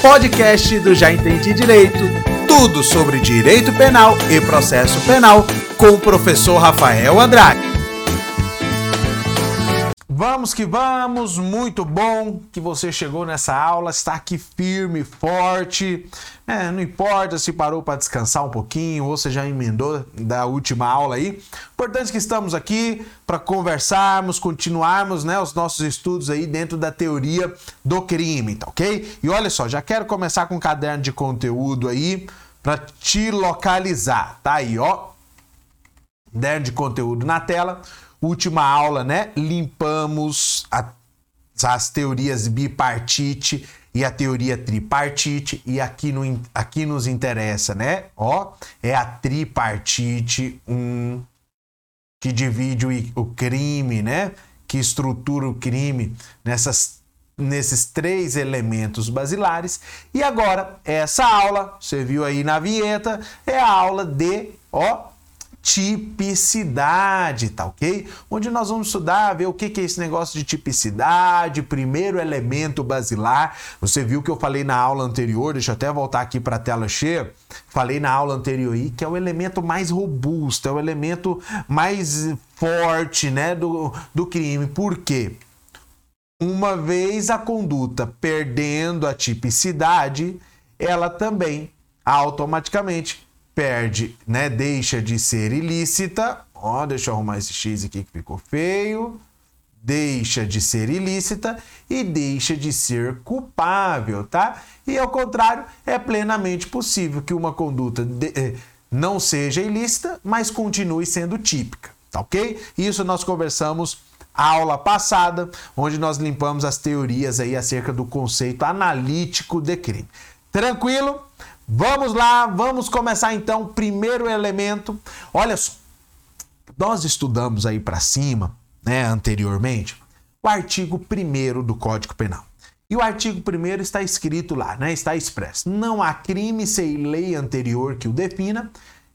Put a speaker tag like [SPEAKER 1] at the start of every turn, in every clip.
[SPEAKER 1] podcast do Já Entendi Direito. Tudo sobre direito penal e processo penal com o professor Rafael Andrade. Vamos que vamos, muito bom que você chegou nessa aula, está aqui firme, forte. É, não importa se parou para descansar um pouquinho ou você já emendou da última aula aí. Importante que estamos aqui para conversarmos, continuarmos né, os nossos estudos aí dentro da teoria do crime, tá ok? E olha só, já quero começar com um caderno de conteúdo aí para te localizar. Tá aí, ó. Caderno de conteúdo na tela última aula, né? Limpamos a, as teorias bipartite e a teoria tripartite e aqui, no, aqui nos interessa, né? Ó, é a tripartite, um que divide o, o crime, né? Que estrutura o crime nessas nesses três elementos basilares. E agora, essa aula, você viu aí na vinheta, é a aula de, ó, tipicidade, tá ok? Onde nós vamos estudar, ver o que é esse negócio de tipicidade, primeiro elemento basilar. Você viu que eu falei na aula anterior, deixa eu até voltar aqui para a tela cheia. Falei na aula anterior aí que é o elemento mais robusto, é o elemento mais forte, né, do, do crime. Por quê? Uma vez a conduta perdendo a tipicidade, ela também automaticamente perde, né? Deixa de ser ilícita. Ó, deixa eu arrumar esse X aqui que ficou feio. Deixa de ser ilícita e deixa de ser culpável, tá? E ao contrário, é plenamente possível que uma conduta de, eh, não seja ilícita, mas continue sendo típica, tá ok? Isso nós conversamos aula passada, onde nós limpamos as teorias aí acerca do conceito analítico de crime. Tranquilo? Vamos lá, vamos começar então. Primeiro elemento. Olha só, nós estudamos aí para cima, né, anteriormente, o artigo 1 do Código Penal. E o artigo 1 está escrito lá, né, está expresso: não há crime sem lei anterior que o defina,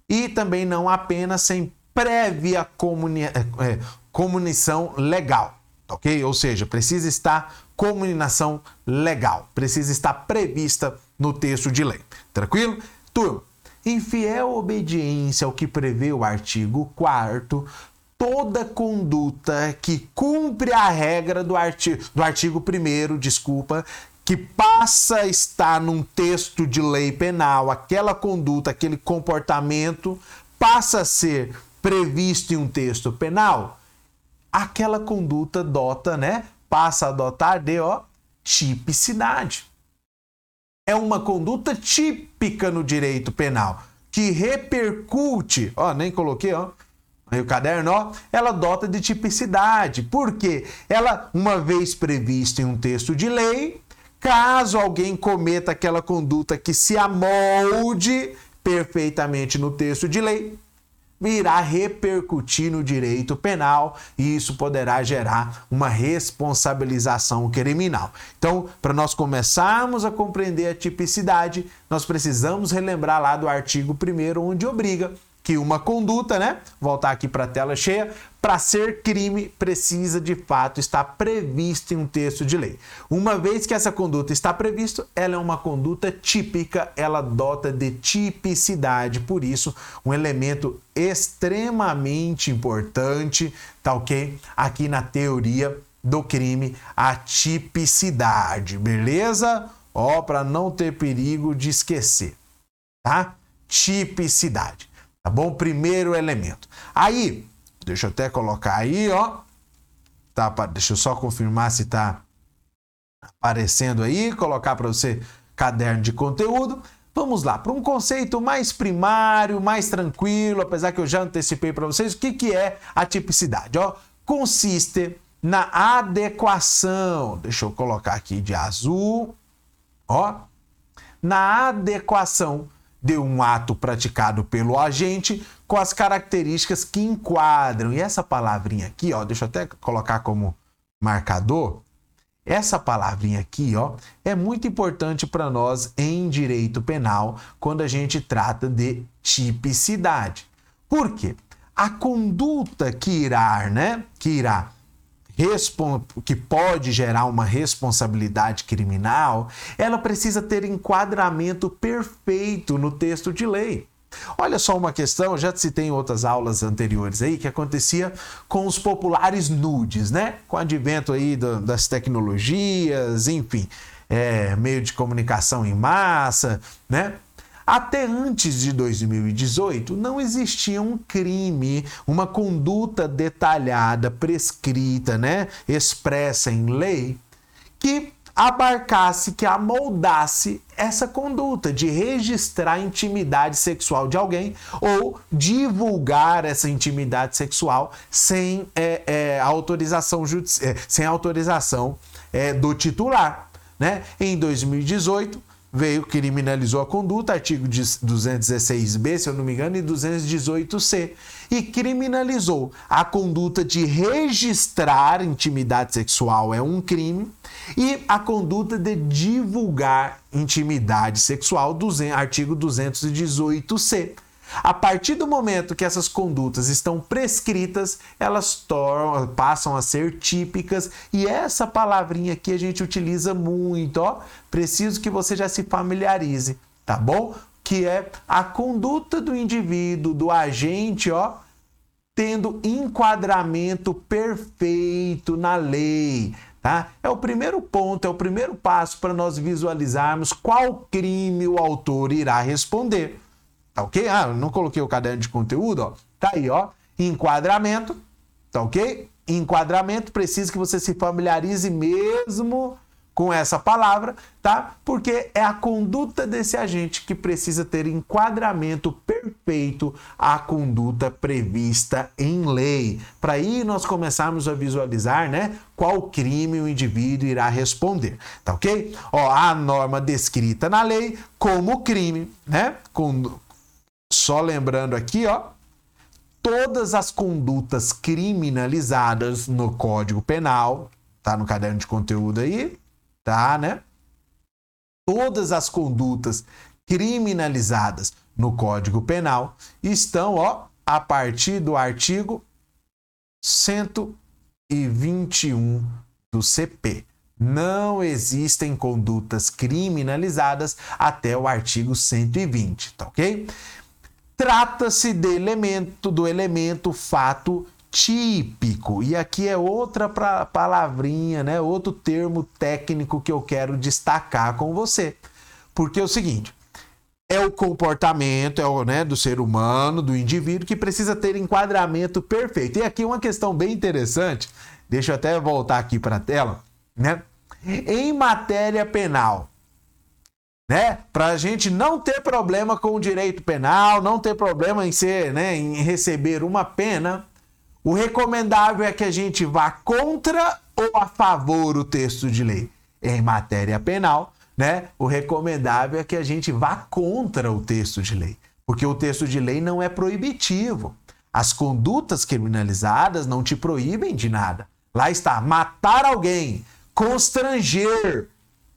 [SPEAKER 1] e também não há pena sem prévia comuni é, é comunição legal, ok? Ou seja, precisa estar comunicação legal, precisa estar prevista no texto de lei. Tranquilo? Turma, em fiel obediência ao que prevê o artigo 4 toda conduta que cumpre a regra do artigo, do artigo 1 desculpa, que passa a estar num texto de lei penal, aquela conduta, aquele comportamento passa a ser previsto em um texto penal, aquela conduta dota, né? Passa a adotar de ó, tipicidade é uma conduta típica no direito penal, que repercute, ó, nem coloquei, ó, aí o caderno, ó, ela dota de tipicidade. porque Ela, uma vez prevista em um texto de lei, caso alguém cometa aquela conduta que se amolde perfeitamente no texto de lei, irá repercutir no direito penal e isso poderá gerar uma responsabilização criminal. Então, para nós começarmos a compreender a tipicidade, nós precisamos relembrar lá do artigo 1 onde obriga que uma conduta, né? Voltar aqui para a tela cheia, para ser crime precisa de fato estar prevista em um texto de lei. Uma vez que essa conduta está prevista, ela é uma conduta típica, ela dota de tipicidade, por isso um elemento extremamente importante, tá OK? Aqui na teoria do crime, a tipicidade, beleza? Ó, para não ter perigo de esquecer, tá? Tipicidade. Tá bom? Primeiro elemento. Aí, deixa eu até colocar aí, ó. Tá, deixa eu só confirmar se tá aparecendo aí, colocar para você caderno de conteúdo. Vamos lá, para um conceito mais primário, mais tranquilo, apesar que eu já antecipei para vocês o que, que é a tipicidade. Ó, consiste na adequação, deixa eu colocar aqui de azul, ó, na adequação de um ato praticado pelo agente com as características que enquadram. E essa palavrinha aqui, ó, deixa eu até colocar como marcador. Essa palavrinha aqui, ó, é muito importante para nós em direito penal quando a gente trata de tipicidade. Por quê? A conduta que irá, né, que irá que pode gerar uma responsabilidade criminal, ela precisa ter enquadramento perfeito no texto de lei. Olha só uma questão, já citei em outras aulas anteriores aí, que acontecia com os populares nudes, né? Com o advento aí do, das tecnologias, enfim, é, meio de comunicação em massa, né? Até antes de 2018, não existia um crime, uma conduta detalhada, prescrita, né, expressa em lei, que abarcasse, que amoldasse essa conduta de registrar a intimidade sexual de alguém ou divulgar essa intimidade sexual sem é, é, autorização, é, sem autorização é, do titular. Né? Em 2018, veio, criminalizou a conduta, artigo 216b, se eu não me engano, e 218c, e criminalizou a conduta de registrar intimidade sexual é um crime e a conduta de divulgar intimidade sexual, artigo 218c. A partir do momento que essas condutas estão prescritas, elas tornam, passam a ser típicas e essa palavrinha aqui a gente utiliza muito, ó. Preciso que você já se familiarize, tá bom? Que é a conduta do indivíduo, do agente, ó, tendo enquadramento perfeito na lei. Tá? É o primeiro ponto, é o primeiro passo para nós visualizarmos qual crime o autor irá responder. Tá ok? Ah, não coloquei o caderno de conteúdo, ó. Tá aí, ó. Enquadramento, tá ok? Enquadramento, preciso que você se familiarize mesmo com essa palavra, tá? Porque é a conduta desse agente que precisa ter enquadramento perfeito à conduta prevista em lei. Para aí nós começarmos a visualizar, né, qual crime o indivíduo irá responder, tá OK? Ó, a norma descrita na lei como crime, né? Com, só lembrando aqui, ó, todas as condutas criminalizadas no Código Penal, tá no caderno de conteúdo aí, tá, né? Todas as condutas criminalizadas no Código Penal estão, ó, a partir do artigo 121 do CP. Não existem condutas criminalizadas até o artigo 120, tá ok? Trata-se de elemento, do elemento fato típico. E aqui é outra palavrinha, né? Outro termo técnico que eu quero destacar com você. Porque é o seguinte, é o comportamento é o, né, do ser humano, do indivíduo, que precisa ter enquadramento perfeito. E aqui uma questão bem interessante, deixa eu até voltar aqui para a tela, né? Em matéria penal, né? Para a gente não ter problema com o direito penal, não ter problema em ser, né, em receber uma pena, o recomendável é que a gente vá contra ou a favor o texto de lei. Em matéria penal, né? O recomendável é que a gente vá contra o texto de lei, porque o texto de lei não é proibitivo. As condutas criminalizadas não te proíbem de nada. Lá está, matar alguém, constranger,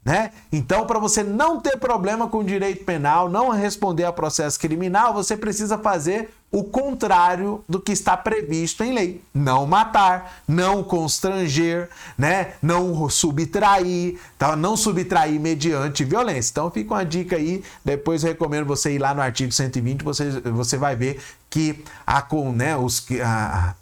[SPEAKER 1] né? Então, para você não ter problema com direito penal, não responder a processo criminal, você precisa fazer o contrário do que está previsto em lei. Não matar, não constranger, né? não subtrair, tá? não subtrair mediante violência. Então fica uma dica aí, depois eu recomendo você ir lá no artigo 120, você, você vai ver que a, né, os, a,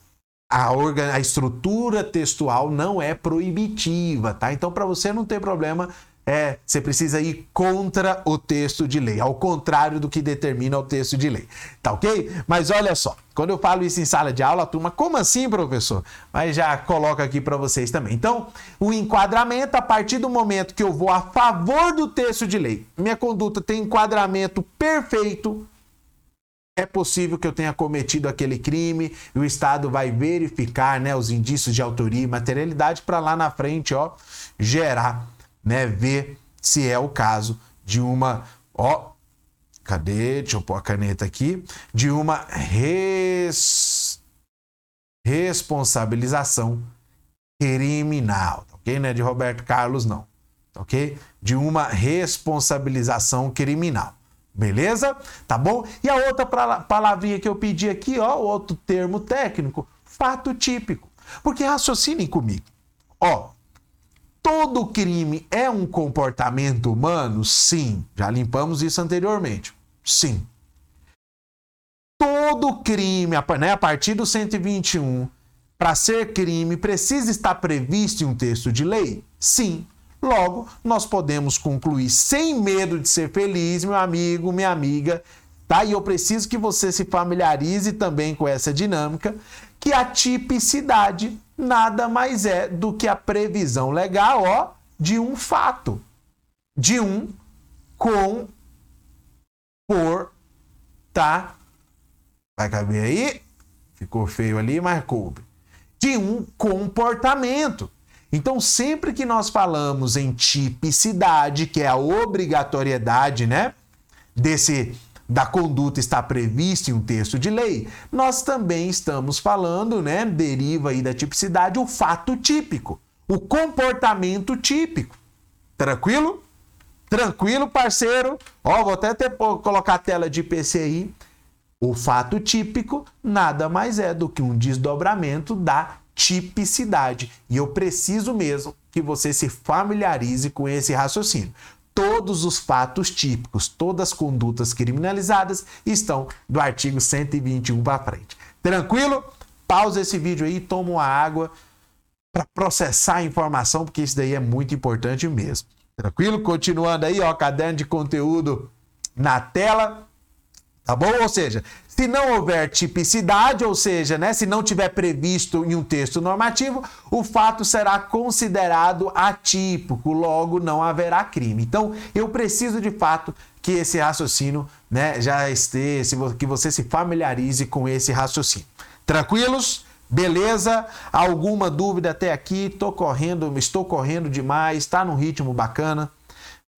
[SPEAKER 1] a, organ, a estrutura textual não é proibitiva, tá? Então, para você não ter problema, é, você precisa ir contra o texto de lei, ao contrário do que determina o texto de lei. Tá ok? Mas olha só, quando eu falo isso em sala de aula, a turma, como assim, professor? Mas já coloco aqui para vocês também. Então, o enquadramento, a partir do momento que eu vou a favor do texto de lei, minha conduta tem enquadramento perfeito, é possível que eu tenha cometido aquele crime e o Estado vai verificar né, os indícios de autoria e materialidade para lá na frente ó, gerar né, ver se é o caso de uma, ó, cadê? Deixa eu pôr a caneta aqui, de uma res... responsabilização criminal, tá ok? Não é de Roberto Carlos, não, tá ok? De uma responsabilização criminal. Beleza? Tá bom? E a outra palavrinha que eu pedi aqui, ó, outro termo técnico, fato típico. Porque raciocinem comigo. Ó, todo crime é um comportamento humano? Sim. Já limpamos isso anteriormente. Sim. Todo crime, né, a partir do 121, para ser crime, precisa estar previsto em um texto de lei? Sim. Logo, nós podemos concluir sem medo de ser feliz, meu amigo, minha amiga, tá? E eu preciso que você se familiarize também com essa dinâmica, que a tipicidade nada mais é do que a previsão legal, ó, de um fato, de um com por tá vai caber aí? Ficou feio ali, mas coube. De um comportamento. Então, sempre que nós falamos em tipicidade, que é a obrigatoriedade, né, desse da conduta está prevista em um texto de lei, nós também estamos falando, né, deriva aí da tipicidade o fato típico, o comportamento típico. Tranquilo? Tranquilo, parceiro? Ó, vou até ter, colocar a tela de PCI. O fato típico nada mais é do que um desdobramento da tipicidade. E eu preciso mesmo que você se familiarize com esse raciocínio. Todos os fatos típicos, todas as condutas criminalizadas estão do artigo 121 para frente. Tranquilo? Pausa esse vídeo aí, toma uma água para processar a informação, porque isso daí é muito importante mesmo. Tranquilo? Continuando aí, ó, caderno de conteúdo na tela. Tá bom? Ou seja, se não houver tipicidade, ou seja, né, se não tiver previsto em um texto normativo, o fato será considerado atípico, logo não haverá crime. Então, eu preciso de fato que esse raciocínio, né, já esteja, que você se familiarize com esse raciocínio. Tranquilos? Beleza? Alguma dúvida até aqui? Tô correndo, estou correndo demais, está num ritmo bacana.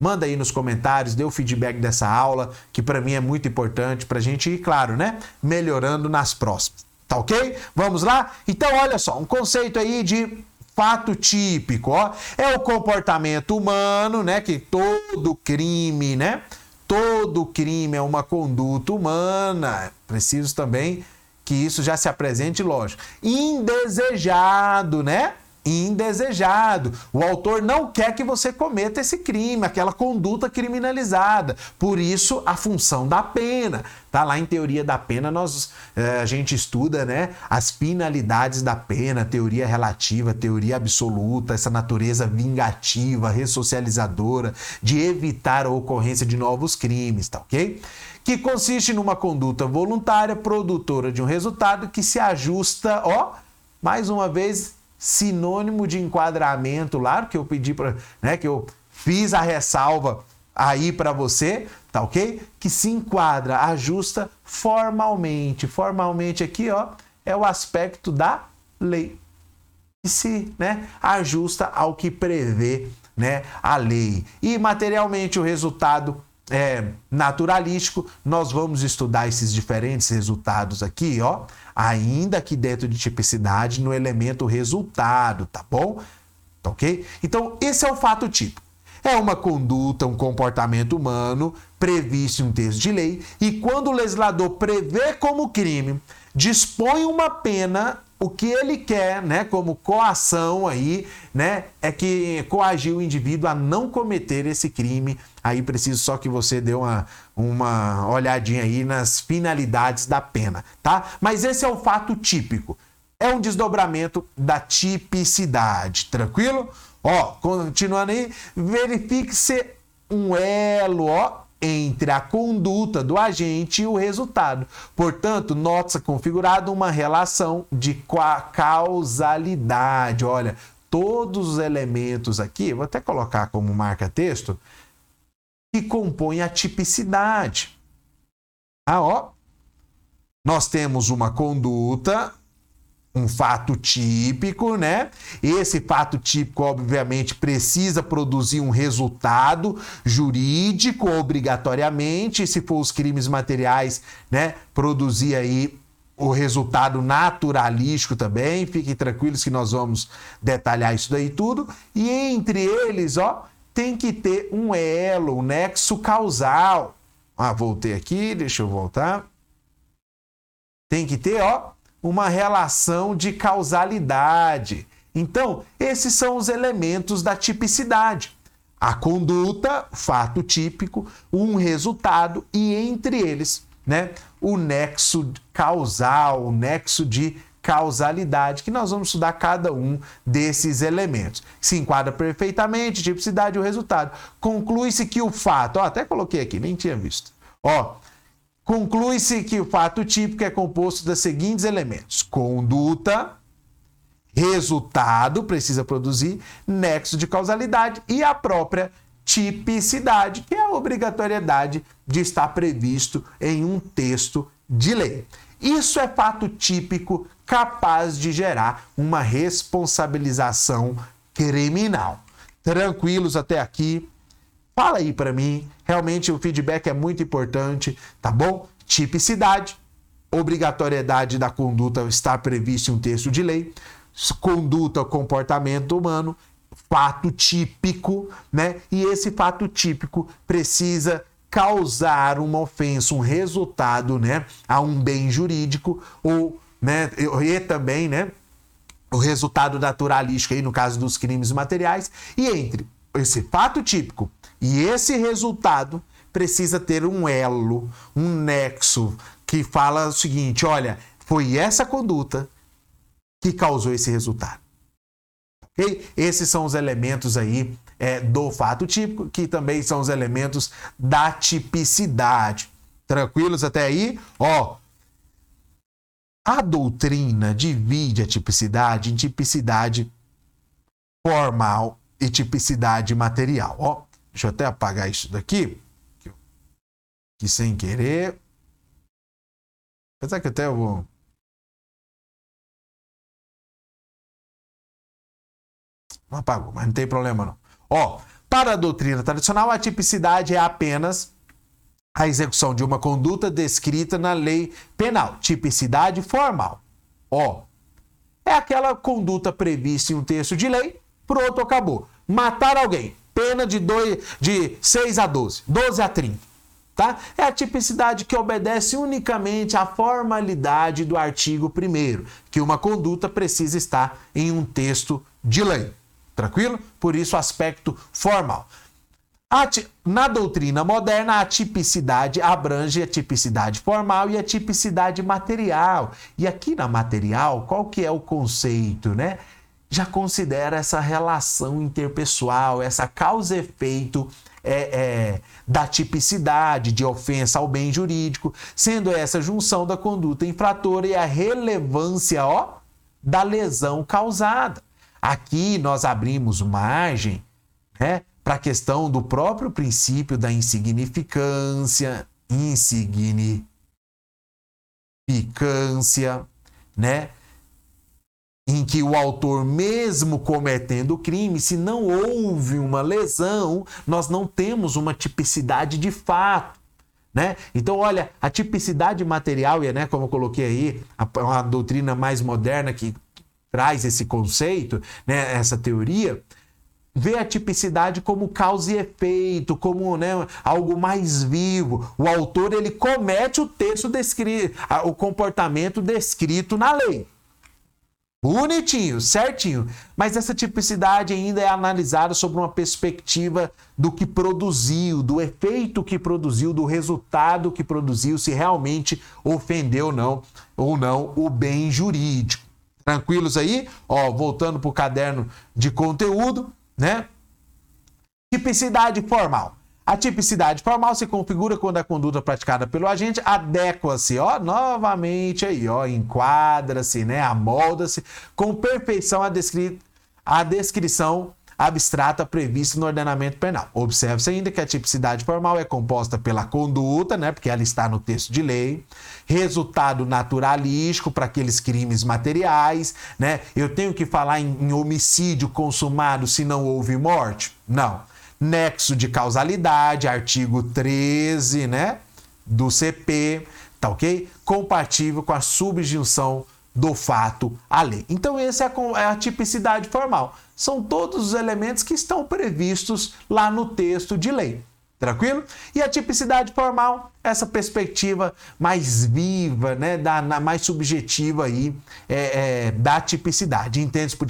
[SPEAKER 1] Manda aí nos comentários, dê o feedback dessa aula, que para mim é muito importante para a gente ir, claro, né? Melhorando nas próximas. Tá ok? Vamos lá? Então, olha só, um conceito aí de fato típico, ó. É o comportamento humano, né? Que todo crime, né? Todo crime é uma conduta humana. Preciso também que isso já se apresente, lógico. Indesejado, né? Indesejado. O autor não quer que você cometa esse crime, aquela conduta criminalizada. Por isso, a função da pena. Tá lá em teoria da pena, nós é, a gente estuda, né, as finalidades da pena, teoria relativa, teoria absoluta, essa natureza vingativa, ressocializadora, de evitar a ocorrência de novos crimes, tá ok? Que consiste numa conduta voluntária, produtora de um resultado que se ajusta, ó, mais uma vez, sinônimo de enquadramento lá, que eu pedi para, né, que eu fiz a ressalva aí para você, tá OK? Que se enquadra, ajusta formalmente. Formalmente aqui, ó, é o aspecto da lei. E se, né, ajusta ao que prevê, né, a lei. E materialmente o resultado é, naturalístico, nós vamos estudar esses diferentes resultados aqui, ó, ainda que dentro de tipicidade no elemento resultado, tá bom? Tá ok? Então, esse é o fato típico. É uma conduta, um comportamento humano previsto em um texto de lei, e quando o legislador prevê como crime, dispõe uma pena o que ele quer, né, como coação aí, né, é que coagir o indivíduo a não cometer esse crime. Aí preciso só que você dê uma, uma olhadinha aí nas finalidades da pena, tá? Mas esse é o fato típico. É um desdobramento da tipicidade, tranquilo? Ó, continuando aí, verifique-se um elo, ó, entre a conduta do agente e o resultado. Portanto, nota-se configurada uma relação de causalidade. Olha, todos os elementos aqui, vou até colocar como marca-texto, que compõem a tipicidade. Ah, ó, nós temos uma conduta um fato típico, né? Esse fato típico, obviamente, precisa produzir um resultado jurídico obrigatoriamente. Se for os crimes materiais, né? Produzir aí o resultado naturalístico também. Fiquem tranquilos que nós vamos detalhar isso daí tudo. E entre eles, ó, tem que ter um elo, um nexo causal. Ah, voltei aqui, deixa eu voltar. Tem que ter, ó, uma relação de causalidade. Então, esses são os elementos da tipicidade. A conduta, fato típico, um resultado e entre eles, né, o nexo causal, o nexo de causalidade, que nós vamos estudar cada um desses elementos. Se enquadra perfeitamente, tipicidade e o resultado. Conclui-se que o fato, ó, até coloquei aqui, nem tinha visto. Ó, conclui-se que o fato típico é composto dos seguintes elementos: conduta, resultado, precisa produzir, nexo de causalidade e a própria tipicidade, que é a obrigatoriedade de estar previsto em um texto de lei. Isso é fato típico capaz de gerar uma responsabilização criminal. Tranquilos até aqui? Fala aí para mim. Realmente o feedback é muito importante, tá bom? Tipicidade, obrigatoriedade da conduta estar prevista em um texto de lei, conduta, comportamento humano, fato típico, né? E esse fato típico precisa causar uma ofensa, um resultado, né, a um bem jurídico ou, né, e também, né, o resultado naturalístico aí no caso dos crimes materiais, e entre esse fato típico e esse resultado precisa ter um elo, um nexo que fala o seguinte, olha, foi essa conduta que causou esse resultado. Ok? Esses são os elementos aí é, do fato típico, que também são os elementos da tipicidade. Tranquilos até aí? Ó, a doutrina divide a tipicidade em tipicidade formal e tipicidade material. Ó, deixa eu até apagar isso daqui, que sem querer. Apesar que até eu vou. Não apagou, mas não tem problema não. Ó, para a doutrina tradicional, a tipicidade é apenas a execução de uma conduta descrita na lei penal. Tipicidade formal. Ó, é aquela conduta prevista em um texto de lei, pronto, acabou. Matar alguém, pena de, dois, de 6 a 12, 12 a 30. Tá? É a tipicidade que obedece unicamente à formalidade do artigo 1 que uma conduta precisa estar em um texto de lei. Tranquilo? Por isso, aspecto formal. Na doutrina moderna, a tipicidade abrange a tipicidade formal e a tipicidade material. E aqui na material, qual que é o conceito, né? Já considera essa relação interpessoal, essa causa efeito é, é, da tipicidade de ofensa ao bem jurídico, sendo essa junção da conduta infratora e a relevância ó, da lesão causada. Aqui nós abrimos margem né, para a questão do próprio princípio da insignificância, insignificância, né? Em que o autor, mesmo cometendo o crime, se não houve uma lesão, nós não temos uma tipicidade de fato. Né? Então, olha, a tipicidade material, e né, como eu coloquei aí, a, a doutrina mais moderna que traz esse conceito, né, essa teoria, vê a tipicidade como causa e efeito, como né, algo mais vivo. O autor ele comete o texto descrito, o comportamento descrito na lei. Bonitinho, certinho. Mas essa tipicidade ainda é analisada sob uma perspectiva do que produziu, do efeito que produziu, do resultado que produziu, se realmente ofendeu ou não, ou não o bem jurídico. Tranquilos aí? Ó, voltando para o caderno de conteúdo, né? Tipicidade formal. A tipicidade formal se configura quando a conduta praticada pelo agente adequa-se, ó, novamente aí, ó, enquadra-se, né, amolda-se com perfeição a, descri descrição abstrata prevista no ordenamento penal. Observe-se ainda que a tipicidade formal é composta pela conduta, né, porque ela está no texto de lei, resultado naturalístico para aqueles crimes materiais, né? Eu tenho que falar em, em homicídio consumado se não houve morte? Não. Nexo de causalidade, artigo 13, né, do CP, tá OK? Compatível com a subjunção do fato à lei. Então, essa é a, é a tipicidade formal. São todos os elementos que estão previstos lá no texto de lei. Tranquilo? E a tipicidade formal, essa perspectiva mais viva, né, da, na, mais subjetiva aí é, é, da tipicidade. Entende por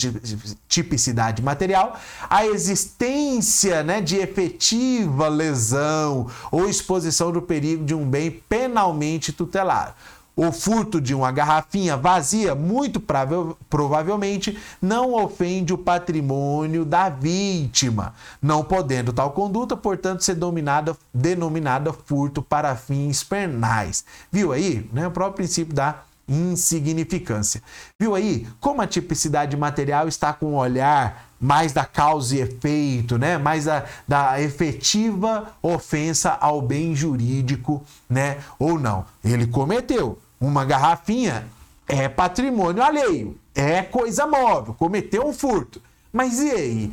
[SPEAKER 1] tipicidade material? A existência né, de efetiva lesão ou exposição do perigo de um bem penalmente tutelado o furto de uma garrafinha vazia, muito provavelmente não ofende o patrimônio da vítima, não podendo tal conduta, portanto, ser dominada, denominada furto para fins penais. Viu aí? Né? O próprio princípio da insignificância. Viu aí como a tipicidade material está com um olhar mais da causa e efeito, né? Mais da, da efetiva ofensa ao bem jurídico, né? Ou não. Ele cometeu, uma garrafinha é patrimônio alheio, é coisa móvel, cometeu um furto. Mas e aí?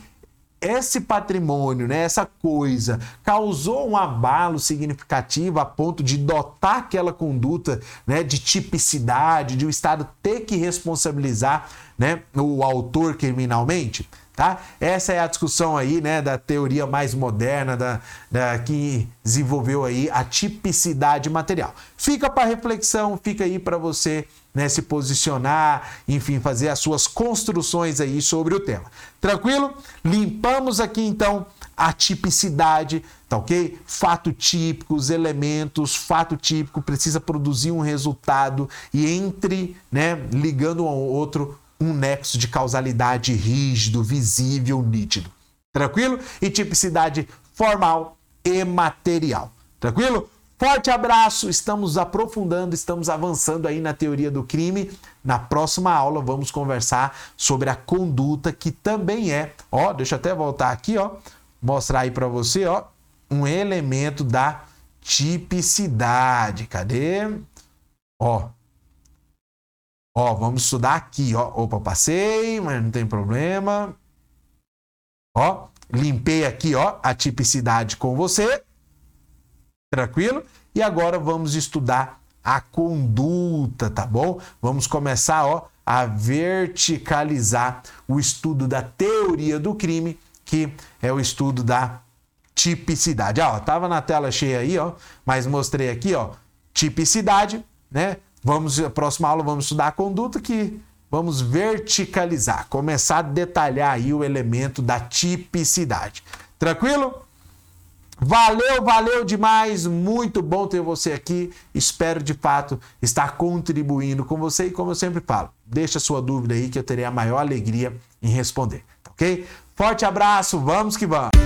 [SPEAKER 1] Esse patrimônio, né, essa coisa, causou um abalo significativo a ponto de dotar aquela conduta né, de tipicidade, de o Estado ter que responsabilizar né, o autor criminalmente? Tá? Essa é a discussão aí, né, da teoria mais moderna da, da que desenvolveu aí a tipicidade material. Fica para reflexão, fica aí para você né, se posicionar, enfim, fazer as suas construções aí sobre o tema. Tranquilo? Limpamos aqui então a tipicidade, tá ok? Fato típico, os elementos, fato típico precisa produzir um resultado e entre, né, ligando um ao outro um nexo de causalidade rígido, visível, nítido. Tranquilo? E tipicidade formal e material. Tranquilo? Forte abraço, estamos aprofundando, estamos avançando aí na teoria do crime. Na próxima aula vamos conversar sobre a conduta que também é, ó, deixa eu até voltar aqui, ó, mostrar aí para você, ó, um elemento da tipicidade. Cadê? Ó, Ó, vamos estudar aqui, ó. Opa, passei, mas não tem problema. Ó, limpei aqui, ó, a tipicidade com você. Tranquilo? E agora vamos estudar a conduta, tá bom? Vamos começar, ó, a verticalizar o estudo da teoria do crime, que é o estudo da tipicidade. Ó, tava na tela cheia aí, ó, mas mostrei aqui, ó, tipicidade, né? Vamos, a próxima aula vamos estudar a conduta que vamos verticalizar, começar a detalhar aí o elemento da tipicidade. Tranquilo? Valeu, valeu demais, muito bom ter você aqui. Espero de fato estar contribuindo com você e como eu sempre falo, deixa sua dúvida aí que eu terei a maior alegria em responder, tá ok? Forte abraço, vamos que vamos.